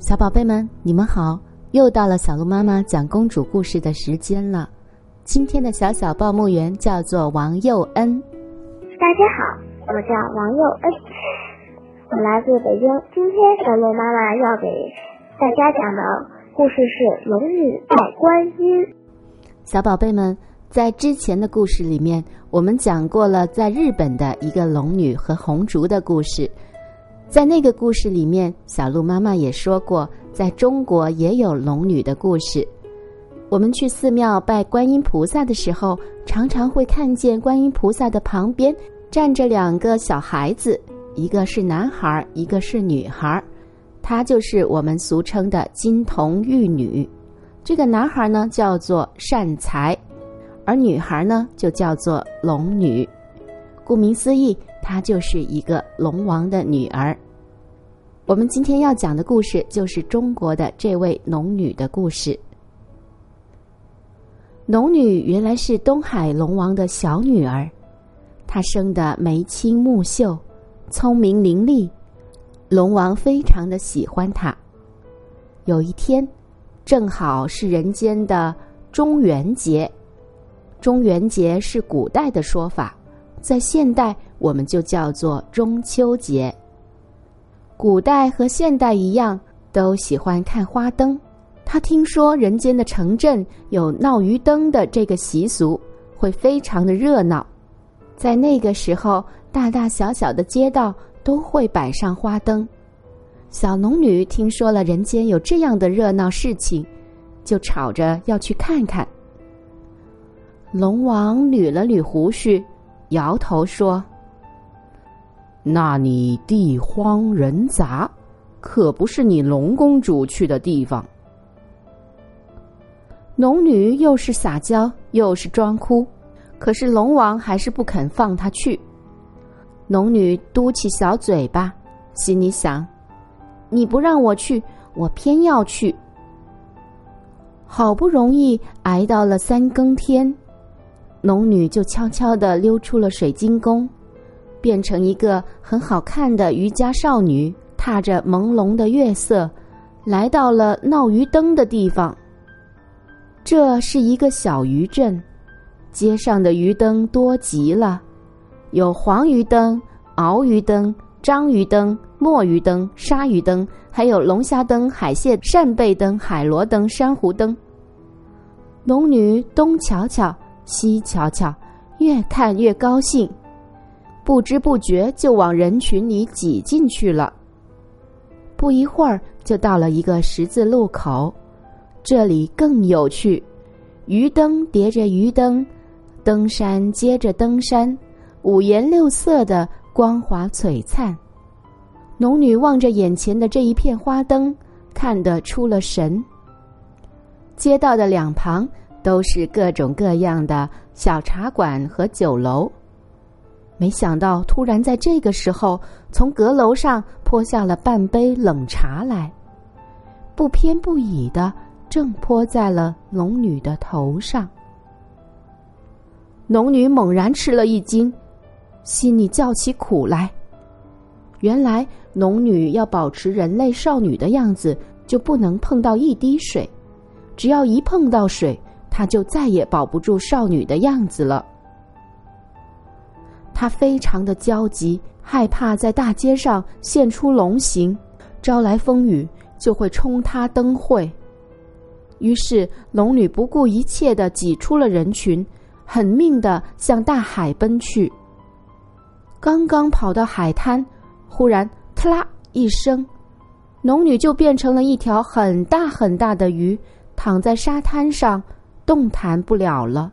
小宝贝们，你们好！又到了小鹿妈妈讲公主故事的时间了。今天的小小报幕员叫做王佑恩。大家好，我叫王佑恩，我来自北京。今天小鹿妈妈要给大家讲的故事是《龙女拜观音》。小宝贝们，在之前的故事里面，我们讲过了在日本的一个龙女和红烛的故事。在那个故事里面，小鹿妈妈也说过，在中国也有龙女的故事。我们去寺庙拜观音菩萨的时候，常常会看见观音菩萨的旁边站着两个小孩子，一个是男孩，一个是女孩，她就是我们俗称的金童玉女。这个男孩呢叫做善财，而女孩呢就叫做龙女。顾名思义。她就是一个龙王的女儿。我们今天要讲的故事就是中国的这位龙女的故事。龙女原来是东海龙王的小女儿，她生的眉清目秀，聪明伶俐，龙王非常的喜欢她。有一天，正好是人间的中元节，中元节是古代的说法，在现代。我们就叫做中秋节。古代和现代一样，都喜欢看花灯。他听说人间的城镇有闹鱼灯的这个习俗，会非常的热闹。在那个时候，大大小小的街道都会摆上花灯。小龙女听说了人间有这样的热闹事情，就吵着要去看看。龙王捋了捋胡须，摇头说。那你地荒人杂，可不是你龙公主去的地方。龙女又是撒娇又是装哭，可是龙王还是不肯放她去。龙女嘟起小嘴巴，心里想：你不让我去，我偏要去。好不容易挨到了三更天，龙女就悄悄的溜出了水晶宫。变成一个很好看的渔家少女，踏着朦胧的月色，来到了闹鱼灯的地方。这是一个小渔镇，街上的鱼灯多极了，有黄鱼灯、鳌鱼灯、章鱼灯、墨鱼灯、鲨鱼灯，还有龙虾灯、海蟹扇贝灯、海螺灯、珊瑚灯。龙女东瞧瞧，西瞧瞧，越看越高兴。不知不觉就往人群里挤进去了。不一会儿就到了一个十字路口，这里更有趣，鱼灯叠着鱼灯，灯山接着灯山，五颜六色的光华璀璨。农女望着眼前的这一片花灯，看得出了神。街道的两旁都是各种各样的小茶馆和酒楼。没想到，突然在这个时候，从阁楼上泼下了半杯冷茶来，不偏不倚的，正泼在了龙女的头上。龙女猛然吃了一惊，心里叫起苦来。原来，龙女要保持人类少女的样子，就不能碰到一滴水，只要一碰到水，她就再也保不住少女的样子了。他非常的焦急，害怕在大街上现出龙形，招来风雨就会冲他灯会。于是龙女不顾一切的挤出了人群，狠命的向大海奔去。刚刚跑到海滩，忽然“咔啦”一声，龙女就变成了一条很大很大的鱼，躺在沙滩上，动弹不了了。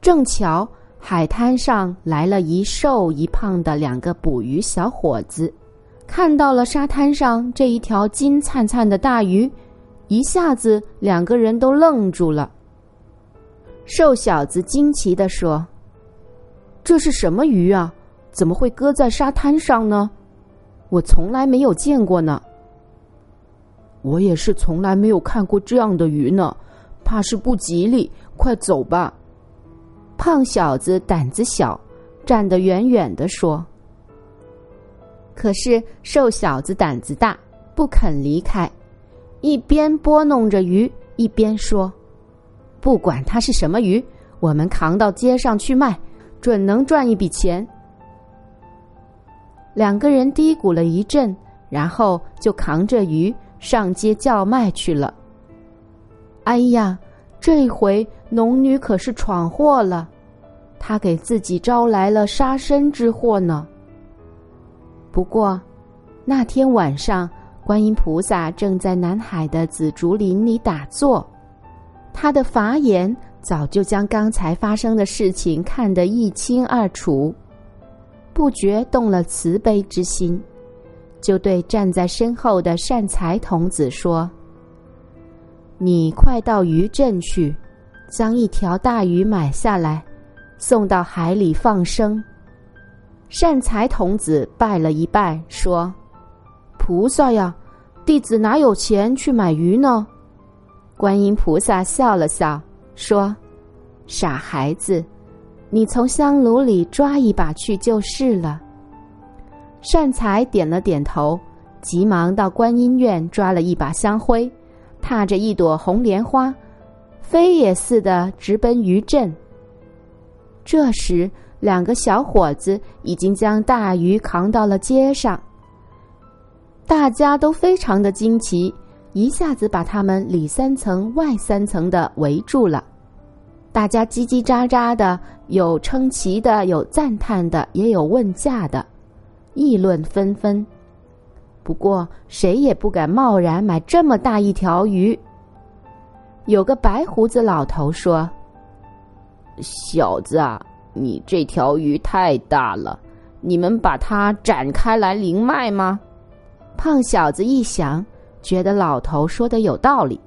正巧。海滩上来了一瘦一胖的两个捕鱼小伙子，看到了沙滩上这一条金灿灿的大鱼，一下子两个人都愣住了。瘦小子惊奇地说：“这是什么鱼啊？怎么会搁在沙滩上呢？我从来没有见过呢。”“我也是从来没有看过这样的鱼呢，怕是不吉利。快走吧。”胖小子胆子小，站得远远的说。可是瘦小子胆子大，不肯离开，一边拨弄着鱼，一边说：“不管它是什么鱼，我们扛到街上去卖，准能赚一笔钱。”两个人嘀咕了一阵，然后就扛着鱼上街叫卖去了。哎呀，这回农女可是闯祸了，她给自己招来了杀身之祸呢。不过，那天晚上，观音菩萨正在南海的紫竹林里打坐，他的法眼早就将刚才发生的事情看得一清二楚。不觉动了慈悲之心，就对站在身后的善财童子说：“你快到渔镇去，将一条大鱼买下来，送到海里放生。”善财童子拜了一拜，说：“菩萨呀，弟子哪有钱去买鱼呢？”观音菩萨笑了笑，说：“傻孩子。”你从香炉里抓一把去就是了。善财点了点头，急忙到观音院抓了一把香灰，踏着一朵红莲花，飞也似的直奔渔镇。这时，两个小伙子已经将大鱼扛到了街上，大家都非常的惊奇，一下子把他们里三层外三层的围住了。大家叽叽喳喳的，有称奇的，有赞叹的，也有问价的，议论纷纷。不过谁也不敢贸然买这么大一条鱼。有个白胡子老头说：“小子啊，你这条鱼太大了，你们把它展开来零卖吗？”胖小子一想，觉得老头说的有道理。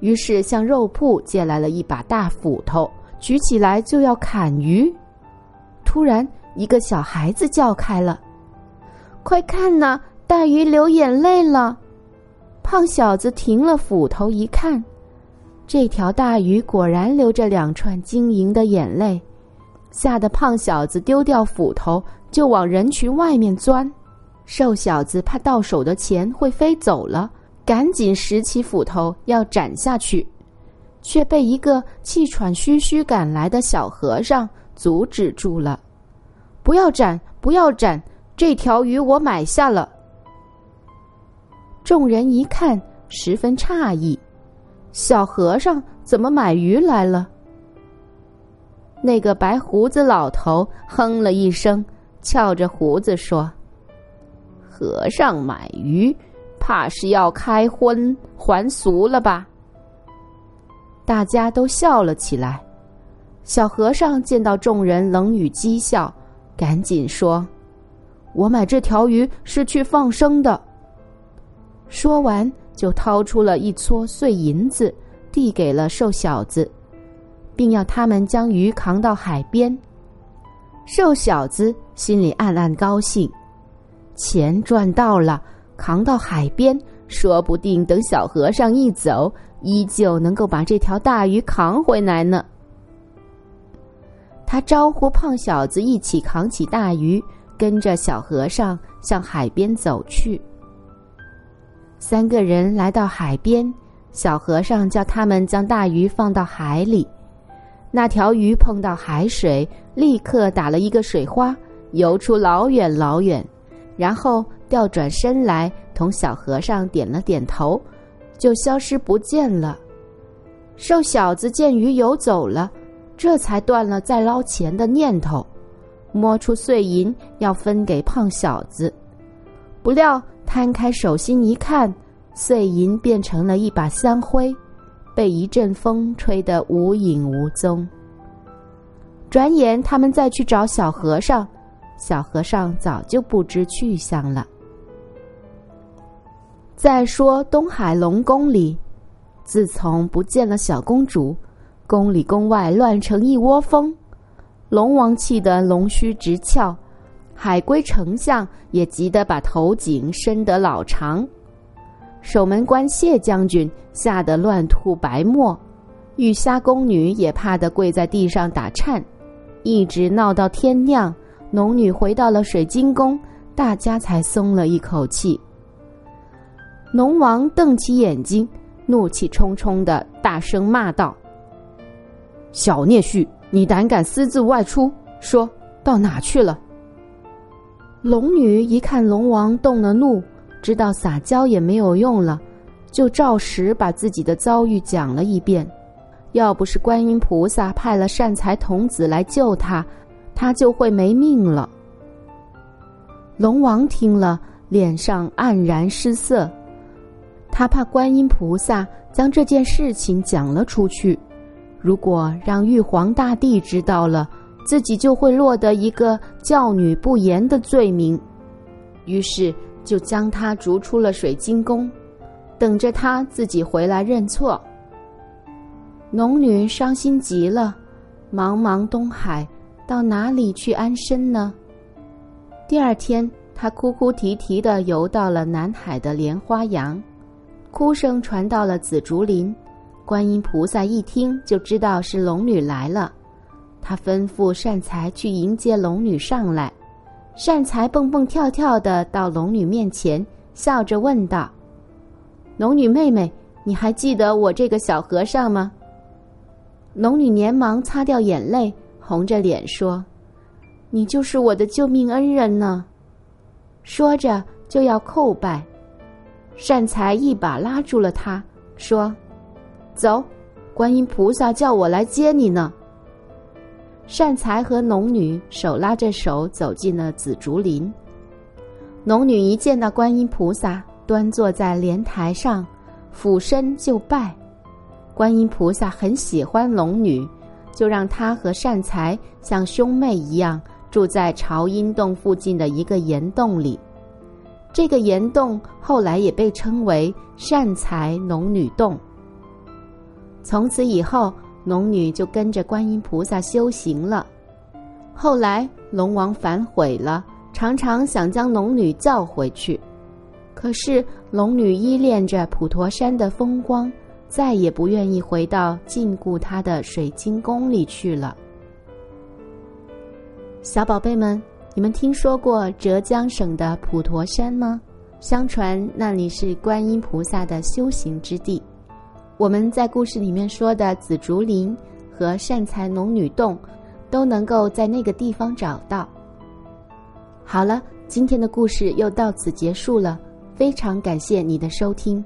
于是向肉铺借来了一把大斧头，举起来就要砍鱼。突然，一个小孩子叫开了：“快看呐，大鱼流眼泪了！”胖小子停了斧头一看，这条大鱼果然流着两串晶莹的眼泪，吓得胖小子丢掉斧头就往人群外面钻。瘦小子怕到手的钱会飞走了。赶紧拾起斧头要斩下去，却被一个气喘吁吁赶来的小和尚阻止住了。不要斩，不要斩！这条鱼我买下了。众人一看，十分诧异：小和尚怎么买鱼来了？那个白胡子老头哼了一声，翘着胡子说：“和尚买鱼。”怕是要开荤还俗了吧？大家都笑了起来。小和尚见到众人冷语讥笑，赶紧说：“我买这条鱼是去放生的。”说完，就掏出了一撮碎银子，递给了瘦小子，并要他们将鱼扛到海边。瘦小子心里暗暗高兴，钱赚到了。扛到海边，说不定等小和尚一走，依旧能够把这条大鱼扛回来呢。他招呼胖小子一起扛起大鱼，跟着小和尚向海边走去。三个人来到海边，小和尚叫他们将大鱼放到海里。那条鱼碰到海水，立刻打了一个水花，游出老远老远，然后。调转身来，同小和尚点了点头，就消失不见了。瘦小子见鱼游走了，这才断了再捞钱的念头，摸出碎银要分给胖小子。不料摊开手心一看，碎银变成了一把香灰，被一阵风吹得无影无踪。转眼他们再去找小和尚，小和尚早就不知去向了。再说东海龙宫里，自从不见了小公主，宫里宫外乱成一窝蜂。龙王气得龙须直翘，海归丞相也急得把头颈伸得老长。守门官谢将军吓得乱吐白沫，玉虾宫女也怕得跪在地上打颤，一直闹到天亮。农女回到了水晶宫，大家才松了一口气。龙王瞪起眼睛，怒气冲冲的大声骂道：“小孽畜，你胆敢私自外出，说到哪去了？”龙女一看龙王动了怒，知道撒娇也没有用了，就照实把自己的遭遇讲了一遍。要不是观音菩萨派了善财童子来救他，他就会没命了。龙王听了，脸上黯然失色。他怕观音菩萨将这件事情讲了出去，如果让玉皇大帝知道了，自己就会落得一个教女不严的罪名。于是就将他逐出了水晶宫，等着他自己回来认错。龙女伤心极了，茫茫东海，到哪里去安身呢？第二天，她哭哭啼啼的游到了南海的莲花洋。哭声传到了紫竹林，观音菩萨一听就知道是龙女来了，他吩咐善财去迎接龙女上来。善财蹦蹦跳跳的到龙女面前，笑着问道：“龙女妹妹，你还记得我这个小和尚吗？”龙女连忙擦掉眼泪，红着脸说：“你就是我的救命恩人呢。”说着就要叩拜。善财一把拉住了他，说：“走，观音菩萨叫我来接你呢。”善财和龙女手拉着手走进了紫竹林。龙女一见到观音菩萨端坐在莲台上，俯身就拜。观音菩萨很喜欢龙女，就让她和善财像兄妹一样住在朝音洞附近的一个岩洞里。这个岩洞后来也被称为善财龙女洞。从此以后，龙女就跟着观音菩萨修行了。后来龙王反悔了，常常想将龙女叫回去，可是龙女依恋着普陀山的风光，再也不愿意回到禁锢她的水晶宫里去了。小宝贝们。你们听说过浙江省的普陀山吗？相传那里是观音菩萨的修行之地。我们在故事里面说的紫竹林和善财龙女洞，都能够在那个地方找到。好了，今天的故事又到此结束了，非常感谢你的收听，